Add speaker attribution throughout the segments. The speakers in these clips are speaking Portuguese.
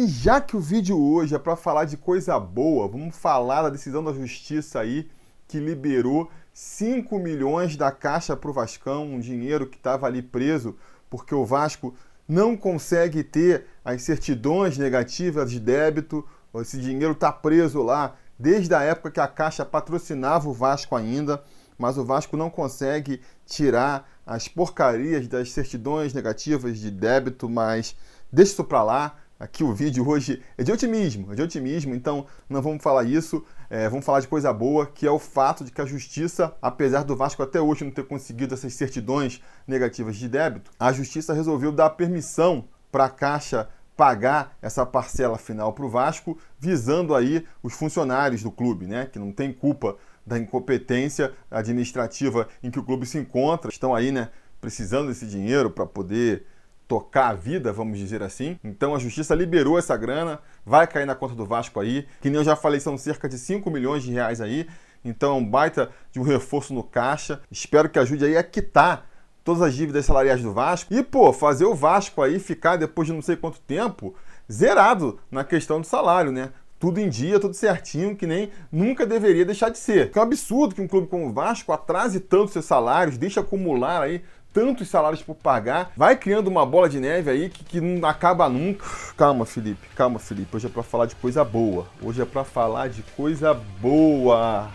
Speaker 1: E já que o vídeo hoje é para falar de coisa boa, vamos falar da decisão da justiça aí que liberou 5 milhões da Caixa para o Vascão, um dinheiro que estava ali preso porque o Vasco não consegue ter as certidões negativas de débito, esse dinheiro está preso lá desde a época que a Caixa patrocinava o Vasco ainda, mas o Vasco não consegue tirar as porcarias das certidões negativas de débito, mas deixa isso para lá. Aqui o vídeo hoje é de otimismo, é de otimismo, então não vamos falar isso, é, vamos falar de coisa boa, que é o fato de que a justiça, apesar do Vasco até hoje não ter conseguido essas certidões negativas de débito, a justiça resolveu dar permissão para a Caixa pagar essa parcela final para o Vasco, visando aí os funcionários do clube, né, que não tem culpa da incompetência administrativa em que o clube se encontra, estão aí, né, precisando desse dinheiro para poder tocar a vida, vamos dizer assim. Então a justiça liberou essa grana, vai cair na conta do Vasco aí, que nem eu já falei, são cerca de 5 milhões de reais aí. Então, baita de um reforço no caixa. Espero que ajude aí a quitar todas as dívidas salariais do Vasco. E, pô, fazer o Vasco aí ficar, depois de não sei quanto tempo, zerado na questão do salário, né? Tudo em dia, tudo certinho, que nem nunca deveria deixar de ser. É um absurdo que um clube como o Vasco atrase tanto seus salários, deixe acumular aí tantos salários por pagar, vai criando uma bola de neve aí que, que não acaba nunca. Calma, Felipe, calma, Felipe. Hoje é para falar de coisa boa. Hoje é para falar de coisa boa.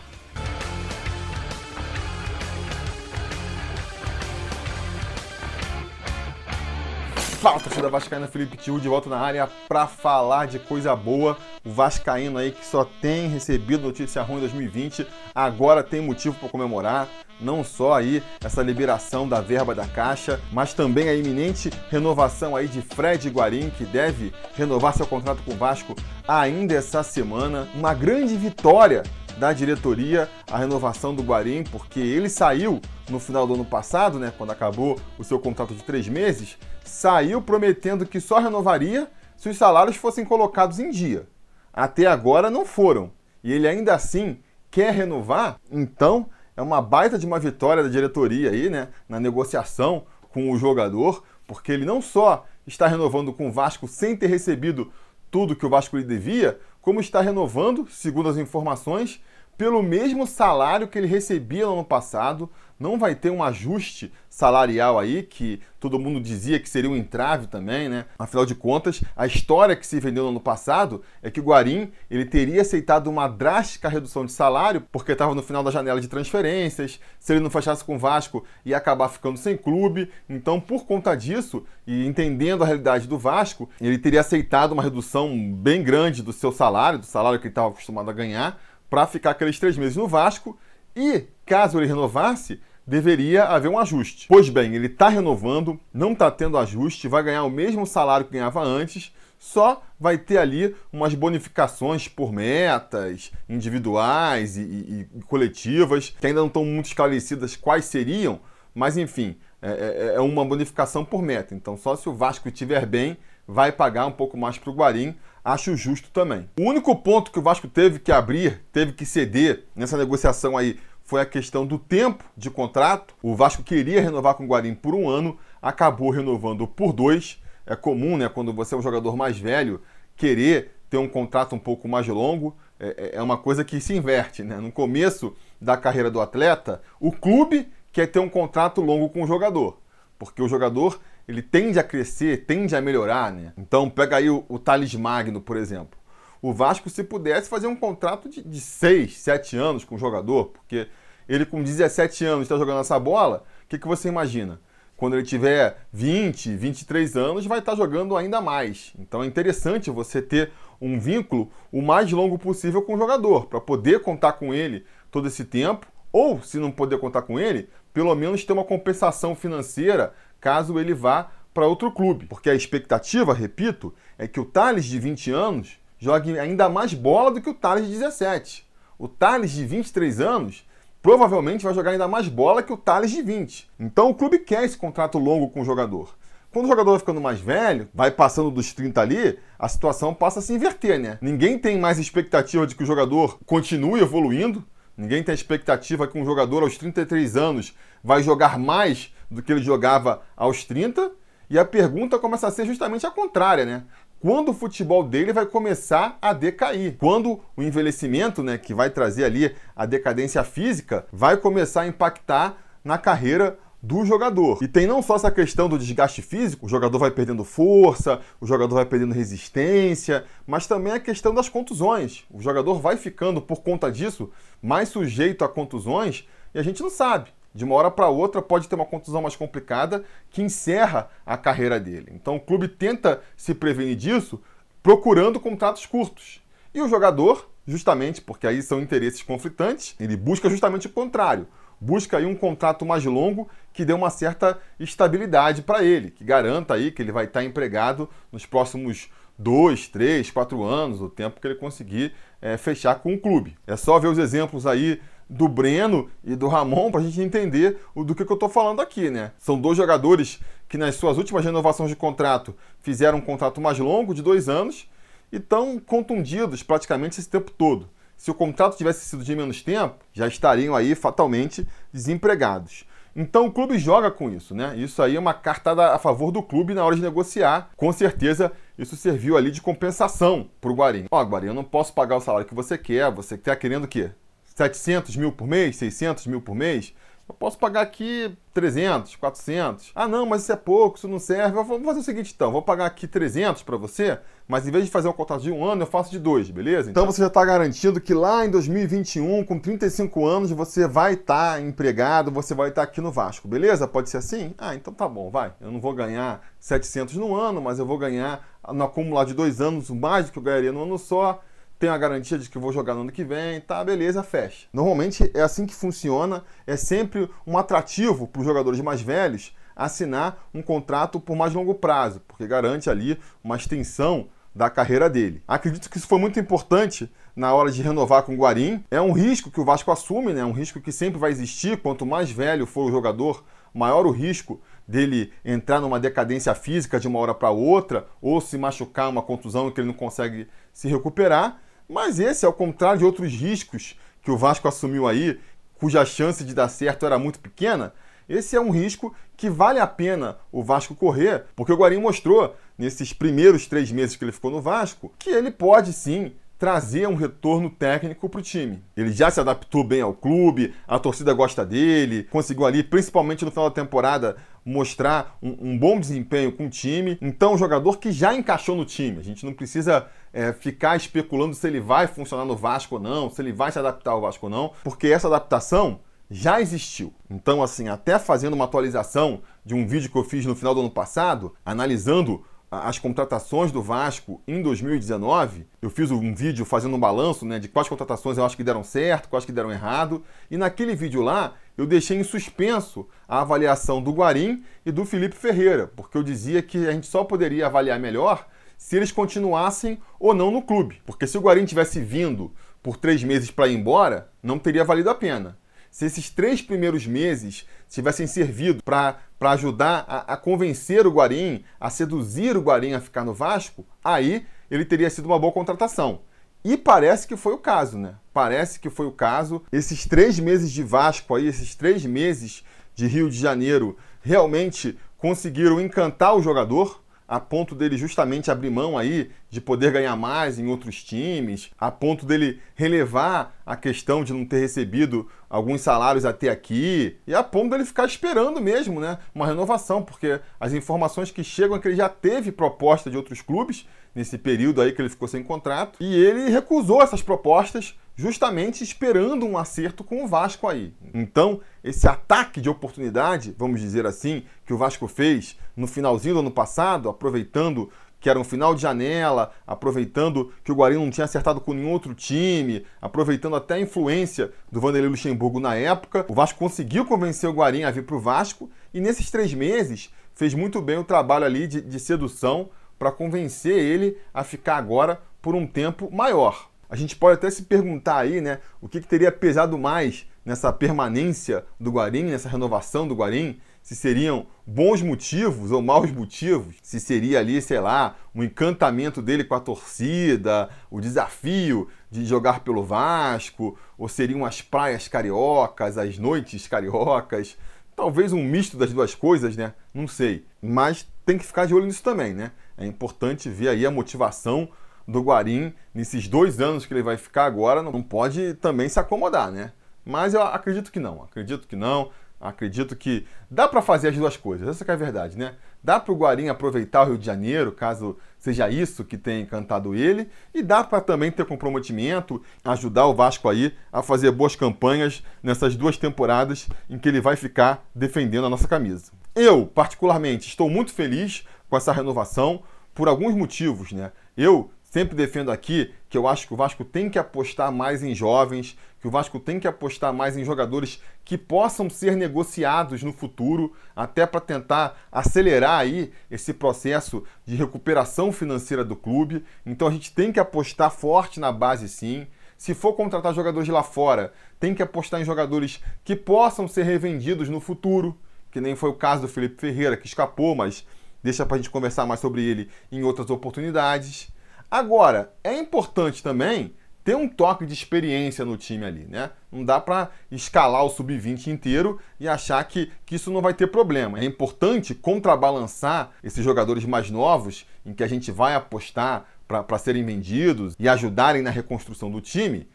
Speaker 1: Fala, torcida Vascaína, Felipe Tio de volta na área para falar de coisa boa. O Vascaíno aí que só tem recebido notícia ruim em 2020, agora tem motivo para comemorar. Não só aí essa liberação da verba da Caixa, mas também a iminente renovação aí de Fred Guarim, que deve renovar seu contrato com o Vasco ainda essa semana. Uma grande vitória da diretoria a renovação do Guarim, porque ele saiu no final do ano passado, né, quando acabou o seu contrato de três meses, saiu prometendo que só renovaria se os salários fossem colocados em dia. Até agora não foram. E ele ainda assim quer renovar, então é uma baita de uma vitória da diretoria aí, né, na negociação com o jogador, porque ele não só está renovando com o Vasco sem ter recebido tudo que o Vasco lhe devia, como está renovando, segundo as informações, pelo mesmo salário que ele recebia no ano passado. Não vai ter um ajuste salarial aí, que todo mundo dizia que seria um entrave também, né? Afinal de contas, a história que se vendeu no ano passado é que o Guarim ele teria aceitado uma drástica redução de salário, porque estava no final da janela de transferências, se ele não fechasse com o Vasco, ia acabar ficando sem clube. Então, por conta disso, e entendendo a realidade do Vasco, ele teria aceitado uma redução bem grande do seu salário, do salário que ele estava acostumado a ganhar, para ficar aqueles três meses no Vasco e, caso ele renovasse, deveria haver um ajuste. Pois bem, ele está renovando, não está tendo ajuste, vai ganhar o mesmo salário que ganhava antes, só vai ter ali umas bonificações por metas individuais e, e, e coletivas, que ainda não estão muito esclarecidas quais seriam, mas enfim, é, é, é uma bonificação por meta. Então, só se o Vasco estiver bem, vai pagar um pouco mais para o Guarim acho justo também. O único ponto que o Vasco teve que abrir, teve que ceder nessa negociação aí, foi a questão do tempo de contrato. O Vasco queria renovar com o Guarim por um ano, acabou renovando por dois. É comum, né, quando você é um jogador mais velho, querer ter um contrato um pouco mais longo. É, é, é uma coisa que se inverte, né? No começo da carreira do atleta, o clube quer ter um contrato longo com o jogador, porque o jogador ele tende a crescer, tende a melhorar, né? Então, pega aí o, o Thales Magno, por exemplo. O Vasco, se pudesse, fazer um contrato de, de 6, 7 anos com o jogador, porque ele com 17 anos está jogando essa bola, o que, que você imagina? Quando ele tiver 20, 23 anos, vai estar tá jogando ainda mais. Então é interessante você ter um vínculo o mais longo possível com o jogador, para poder contar com ele todo esse tempo, ou se não poder contar com ele, pelo menos ter uma compensação financeira caso ele vá para outro clube. Porque a expectativa, repito, é que o Thales de 20 anos jogue ainda mais bola do que o Thales de 17. O Thales de 23 anos provavelmente vai jogar ainda mais bola que o Thales de 20. Então o clube quer esse contrato longo com o jogador. Quando o jogador vai ficando mais velho, vai passando dos 30 ali, a situação passa a se inverter, né? Ninguém tem mais expectativa de que o jogador continue evoluindo, ninguém tem expectativa que um jogador aos 33 anos vai jogar mais do que ele jogava aos 30. E a pergunta começa a ser justamente a contrária, né? quando o futebol dele vai começar a decair. Quando o envelhecimento, né, que vai trazer ali a decadência física, vai começar a impactar na carreira do jogador. E tem não só essa questão do desgaste físico, o jogador vai perdendo força, o jogador vai perdendo resistência, mas também a questão das contusões. O jogador vai ficando, por conta disso, mais sujeito a contusões e a gente não sabe. De uma hora para outra pode ter uma contusão mais complicada que encerra a carreira dele. Então o clube tenta se prevenir disso procurando contratos curtos. E o jogador, justamente porque aí são interesses conflitantes, ele busca justamente o contrário busca aí um contrato mais longo que dê uma certa estabilidade para ele, que garanta aí que ele vai estar empregado nos próximos dois, três, quatro anos, o tempo que ele conseguir é, fechar com o clube. É só ver os exemplos aí do Breno e do Ramon para a gente entender o do que, que eu estou falando aqui, né? São dois jogadores que nas suas últimas renovações de contrato fizeram um contrato mais longo, de dois anos, e estão contundidos praticamente esse tempo todo se o contrato tivesse sido de menos tempo, já estariam aí fatalmente desempregados. Então o clube joga com isso, né? Isso aí é uma cartada a favor do clube na hora de negociar. Com certeza isso serviu ali de compensação para o Guarim. Ó, Guarim, eu não posso pagar o salário que você quer, você está querendo o quê? 700 mil por mês? 600 mil por mês? Eu posso pagar aqui 300, 400. Ah, não, mas isso é pouco, isso não serve. Vamos fazer o seguinte então, vou pagar aqui 300 para você, mas em vez de fazer um contrato de um ano, eu faço de dois, beleza? Então você já está garantindo que lá em 2021, com 35 anos, você vai estar tá empregado, você vai estar tá aqui no Vasco, beleza? Pode ser assim? Ah, então tá bom, vai. Eu não vou ganhar 700 no ano, mas eu vou ganhar no acumulado de dois anos mais do que eu ganharia no ano só tenho a garantia de que vou jogar no ano que vem, tá, beleza, fecha. Normalmente é assim que funciona, é sempre um atrativo para os jogadores mais velhos assinar um contrato por mais longo prazo, porque garante ali uma extensão da carreira dele. Acredito que isso foi muito importante na hora de renovar com o Guarim. É um risco que o Vasco assume, né? um risco que sempre vai existir. Quanto mais velho for o jogador, maior o risco dele entrar numa decadência física de uma hora para outra, ou se machucar uma contusão que ele não consegue se recuperar. Mas esse, ao contrário de outros riscos que o Vasco assumiu aí, cuja chance de dar certo era muito pequena, esse é um risco que vale a pena o Vasco correr, porque o Guarim mostrou nesses primeiros três meses que ele ficou no Vasco que ele pode sim trazer um retorno técnico para o time. Ele já se adaptou bem ao clube, a torcida gosta dele, conseguiu ali, principalmente no final da temporada, mostrar um, um bom desempenho com o time. Então, um jogador que já encaixou no time. A gente não precisa é, ficar especulando se ele vai funcionar no Vasco ou não, se ele vai se adaptar ao Vasco ou não, porque essa adaptação já existiu. Então, assim, até fazendo uma atualização de um vídeo que eu fiz no final do ano passado, analisando as contratações do Vasco em 2019, eu fiz um vídeo fazendo um balanço né, de quais contratações eu acho que deram certo, quais que deram errado, e naquele vídeo lá eu deixei em suspenso a avaliação do Guarim e do Felipe Ferreira, porque eu dizia que a gente só poderia avaliar melhor se eles continuassem ou não no clube. Porque se o Guarim tivesse vindo por três meses para ir embora, não teria valido a pena se esses três primeiros meses tivessem servido para ajudar a, a, convencer o Guarim, a seduzir o Guarim a ficar no Vasco, aí ele teria sido uma boa contratação. E parece que foi o caso, né? Parece que foi o caso. Esses três meses de Vasco aí, esses três meses de Rio de Janeiro, realmente conseguiram encantar o jogador a ponto dele justamente abrir mão aí de poder ganhar mais em outros times, a ponto dele relevar a questão de não ter recebido alguns salários até aqui, e a ponto dele ficar esperando mesmo, né, uma renovação, porque as informações que chegam é que ele já teve proposta de outros clubes nesse período aí que ele ficou sem contrato, e ele recusou essas propostas justamente esperando um acerto com o Vasco aí. Então, esse ataque de oportunidade, vamos dizer assim, que o Vasco fez no finalzinho do ano passado, aproveitando que era um final de janela, aproveitando que o Guarani não tinha acertado com nenhum outro time, aproveitando até a influência do Vanderlei Luxemburgo na época, o Vasco conseguiu convencer o Guarani a vir para o Vasco e nesses três meses fez muito bem o trabalho ali de, de sedução para convencer ele a ficar agora por um tempo maior. A gente pode até se perguntar aí, né, o que, que teria pesado mais nessa permanência do Guarim, nessa renovação do Guarim, se seriam bons motivos ou maus motivos, se seria ali, sei lá, um encantamento dele com a torcida, o desafio de jogar pelo Vasco, ou seriam as praias cariocas, as noites cariocas, talvez um misto das duas coisas, né? Não sei. Mas tem que ficar de olho nisso também, né? É importante ver aí a motivação do Guarim nesses dois anos que ele vai ficar agora. Não pode também se acomodar, né? Mas eu acredito que não. Acredito que não. Acredito que dá para fazer as duas coisas. Essa é a verdade, né? Dá para o Guarim aproveitar o Rio de Janeiro, caso seja isso que tenha encantado ele, e dá para também ter comprometimento, ajudar o Vasco aí a fazer boas campanhas nessas duas temporadas em que ele vai ficar defendendo a nossa camisa. Eu, particularmente, estou muito feliz com essa renovação por alguns motivos, né? Eu Sempre defendo aqui que eu acho que o Vasco tem que apostar mais em jovens, que o Vasco tem que apostar mais em jogadores que possam ser negociados no futuro, até para tentar acelerar aí esse processo de recuperação financeira do clube. Então a gente tem que apostar forte na base sim. Se for contratar jogadores lá fora, tem que apostar em jogadores que possam ser revendidos no futuro, que nem foi o caso do Felipe Ferreira, que escapou, mas deixa para a gente conversar mais sobre ele em outras oportunidades. Agora, é importante também ter um toque de experiência no time ali, né? Não dá para escalar o sub-20 inteiro e achar que, que isso não vai ter problema. É importante contrabalançar esses jogadores mais novos, em que a gente vai apostar para serem vendidos e ajudarem na reconstrução do time,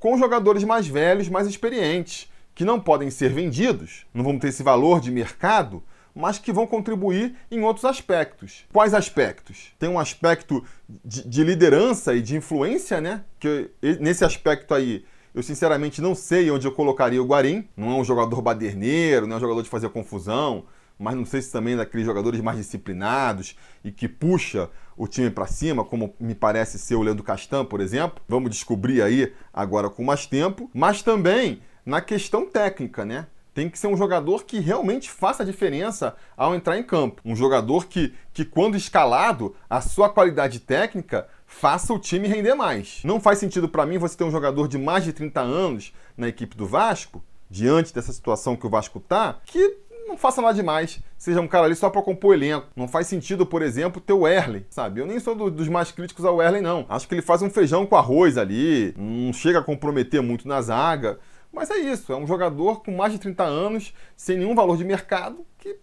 Speaker 1: com jogadores mais velhos, mais experientes, que não podem ser vendidos, não vão ter esse valor de mercado, mas que vão contribuir em outros aspectos. Quais aspectos? Tem um aspecto de, de liderança e de influência, né? Que nesse aspecto aí eu sinceramente não sei onde eu colocaria o Guarim. Não é um jogador baderneiro, não é um jogador de fazer confusão, mas não sei se também é daqueles jogadores mais disciplinados e que puxa o time para cima, como me parece ser o Leandro Castan, por exemplo. Vamos descobrir aí agora com mais tempo, mas também na questão técnica, né? Tem que ser um jogador que realmente faça diferença ao entrar em campo. Um jogador que, que quando escalado, a sua qualidade técnica faça o time render mais. Não faz sentido para mim você ter um jogador de mais de 30 anos na equipe do Vasco, diante dessa situação que o Vasco tá, que não faça nada demais. Seja um cara ali só para compor elenco. Não faz sentido, por exemplo, ter o Erley, sabe? Eu nem sou do, dos mais críticos ao Erley, não. Acho que ele faz um feijão com arroz ali, não chega a comprometer muito na zaga. Mas é isso, é um jogador com mais de 30 anos, sem nenhum valor de mercado, que,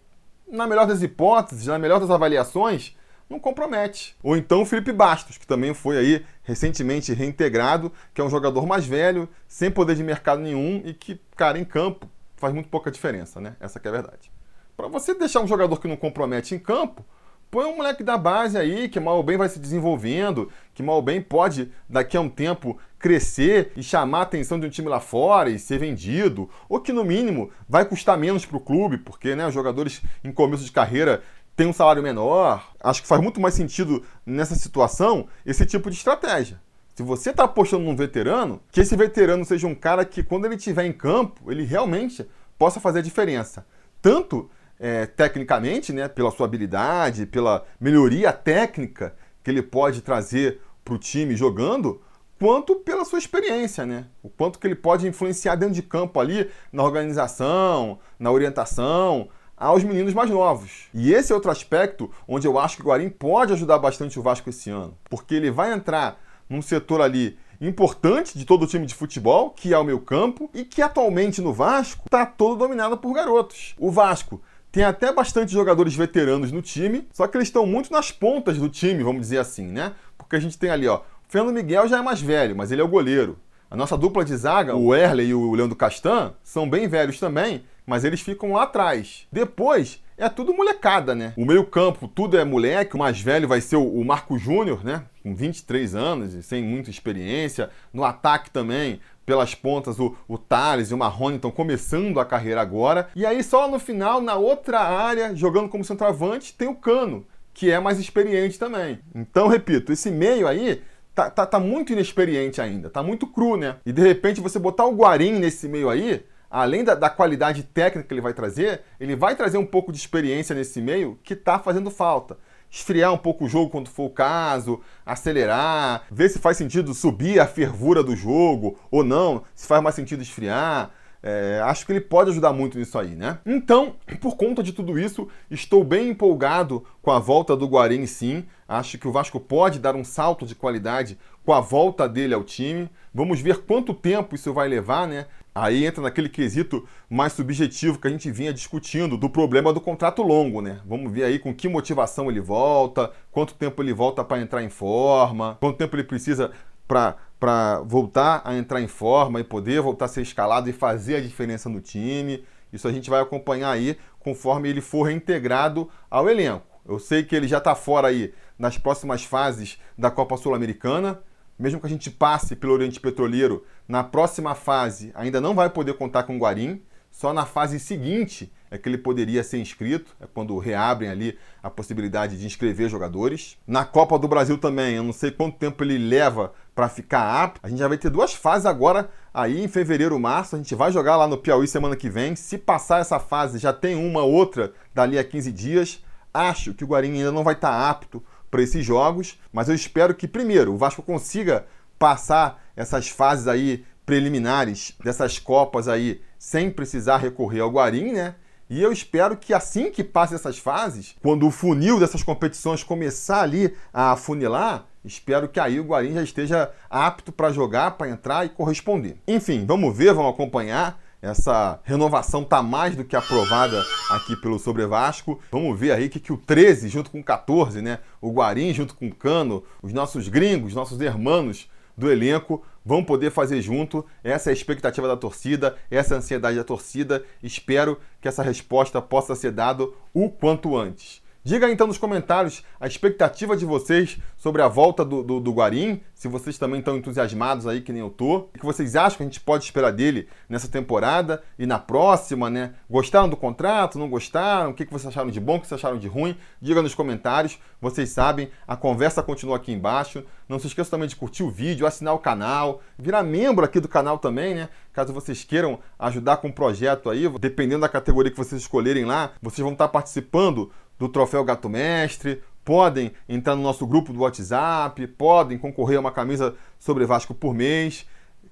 Speaker 1: na melhor das hipóteses, na melhor das avaliações, não compromete. Ou então o Felipe Bastos, que também foi aí recentemente reintegrado, que é um jogador mais velho, sem poder de mercado nenhum e que, cara, em campo faz muito pouca diferença, né? Essa é a verdade. Para você deixar um jogador que não compromete em campo, Põe um moleque da base aí, que mal ou bem vai se desenvolvendo, que mal ou bem pode, daqui a um tempo, crescer e chamar a atenção de um time lá fora e ser vendido, ou que no mínimo vai custar menos para o clube, porque né, os jogadores em começo de carreira têm um salário menor. Acho que faz muito mais sentido nessa situação esse tipo de estratégia. Se você está apostando num veterano, que esse veterano seja um cara que, quando ele estiver em campo, ele realmente possa fazer a diferença. Tanto é, tecnicamente, né, pela sua habilidade, pela melhoria técnica que ele pode trazer para o time jogando, quanto pela sua experiência, né? O quanto que ele pode influenciar dentro de campo ali, na organização, na orientação, aos meninos mais novos. E esse é outro aspecto onde eu acho que o Guarim pode ajudar bastante o Vasco esse ano, porque ele vai entrar num setor ali importante de todo o time de futebol, que é o meu campo, e que atualmente no Vasco está todo dominado por garotos. O Vasco tem até bastante jogadores veteranos no time, só que eles estão muito nas pontas do time, vamos dizer assim, né? Porque a gente tem ali, ó, o Fernando Miguel já é mais velho, mas ele é o goleiro. A nossa dupla de zaga, o Erle e o Leandro Castan, são bem velhos também, mas eles ficam lá atrás. Depois, é tudo molecada, né? O meio-campo, tudo é moleque. O mais velho vai ser o Marco Júnior, né? Com 23 anos e sem muita experiência. No ataque também, pelas pontas, o, o Thales e o Marrone estão começando a carreira agora. E aí, só no final, na outra área, jogando como centroavante, tem o Cano, que é mais experiente também. Então, repito, esse meio aí tá, tá, tá muito inexperiente ainda, tá muito cru, né? E de repente você botar o Guarim nesse meio aí, além da, da, qualidade técnica que ele vai trazer, ele vai trazer um pouco de experiência nesse meio que está fazendo falta. Esfriar um pouco o jogo quando for o caso, acelerar, ver se faz sentido subir a fervura do jogo ou não, se faz mais sentido esfriar. É, acho que ele pode ajudar muito nisso aí, né? Então, por conta de tudo isso, estou bem empolgado com a volta do Guarim, sim. Acho que o Vasco pode dar um salto de qualidade com a volta dele ao time. Vamos ver quanto tempo isso vai levar, né? Aí entra naquele quesito mais subjetivo que a gente vinha discutindo do problema do contrato longo, né? Vamos ver aí com que motivação ele volta, quanto tempo ele volta para entrar em forma, quanto tempo ele precisa para voltar a entrar em forma e poder voltar a ser escalado e fazer a diferença no time. Isso a gente vai acompanhar aí conforme ele for reintegrado ao elenco. Eu sei que ele já está fora aí nas próximas fases da Copa Sul-Americana. Mesmo que a gente passe pelo Oriente Petroleiro, na próxima fase ainda não vai poder contar com o Guarim. Só na fase seguinte é que ele poderia ser inscrito, é quando reabrem ali a possibilidade de inscrever jogadores. Na Copa do Brasil também, eu não sei quanto tempo ele leva para ficar apto. A gente já vai ter duas fases agora, aí em fevereiro, março. A gente vai jogar lá no Piauí semana que vem. Se passar essa fase, já tem uma outra dali a 15 dias. Acho que o Guarim ainda não vai estar tá apto para esses jogos, mas eu espero que primeiro o Vasco consiga passar essas fases aí preliminares dessas copas aí sem precisar recorrer ao Guarim, né? E eu espero que assim que passe essas fases, quando o funil dessas competições começar ali a afunilar, espero que aí o Guarim já esteja apto para jogar, para entrar e corresponder. Enfim, vamos ver, vamos acompanhar. Essa renovação tá mais do que aprovada aqui pelo Sobre Vasco. Vamos ver aí que, que o 13 junto com o 14, né? O Guarim junto com o Cano, os nossos gringos, nossos hermanos do elenco vão poder fazer junto. Essa é a expectativa da torcida, essa é a ansiedade da torcida. Espero que essa resposta possa ser dada o quanto antes. Diga então nos comentários a expectativa de vocês sobre a volta do, do, do, Guarim, se vocês também estão entusiasmados aí que nem eu tô. O que vocês acham que a gente pode esperar dele nessa temporada e na próxima, né? Gostaram do contrato? Não gostaram? O que vocês acharam de bom? O que vocês acharam de ruim? Diga nos comentários. Vocês sabem, a conversa continua aqui embaixo. Não se esqueça também de curtir o vídeo, assinar o canal, virar membro aqui do canal também, né? Caso vocês queiram ajudar com o projeto aí, dependendo da categoria que vocês escolherem lá, vocês vão estar participando do Troféu Gato Mestre, podem entrar no nosso grupo do WhatsApp, podem concorrer a uma camisa sobre Vasco por mês.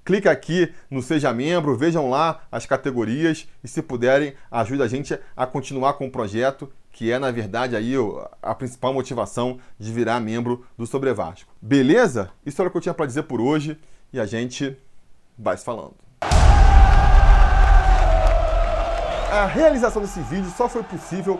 Speaker 1: Clica aqui no Seja Membro, vejam lá as categorias e se puderem, ajude a gente a continuar com o projeto, que é na verdade aí a principal motivação de virar membro do Sobre Vasco. Beleza? Isso era o que eu tinha para dizer por hoje e a gente vai se falando. A realização desse vídeo só foi possível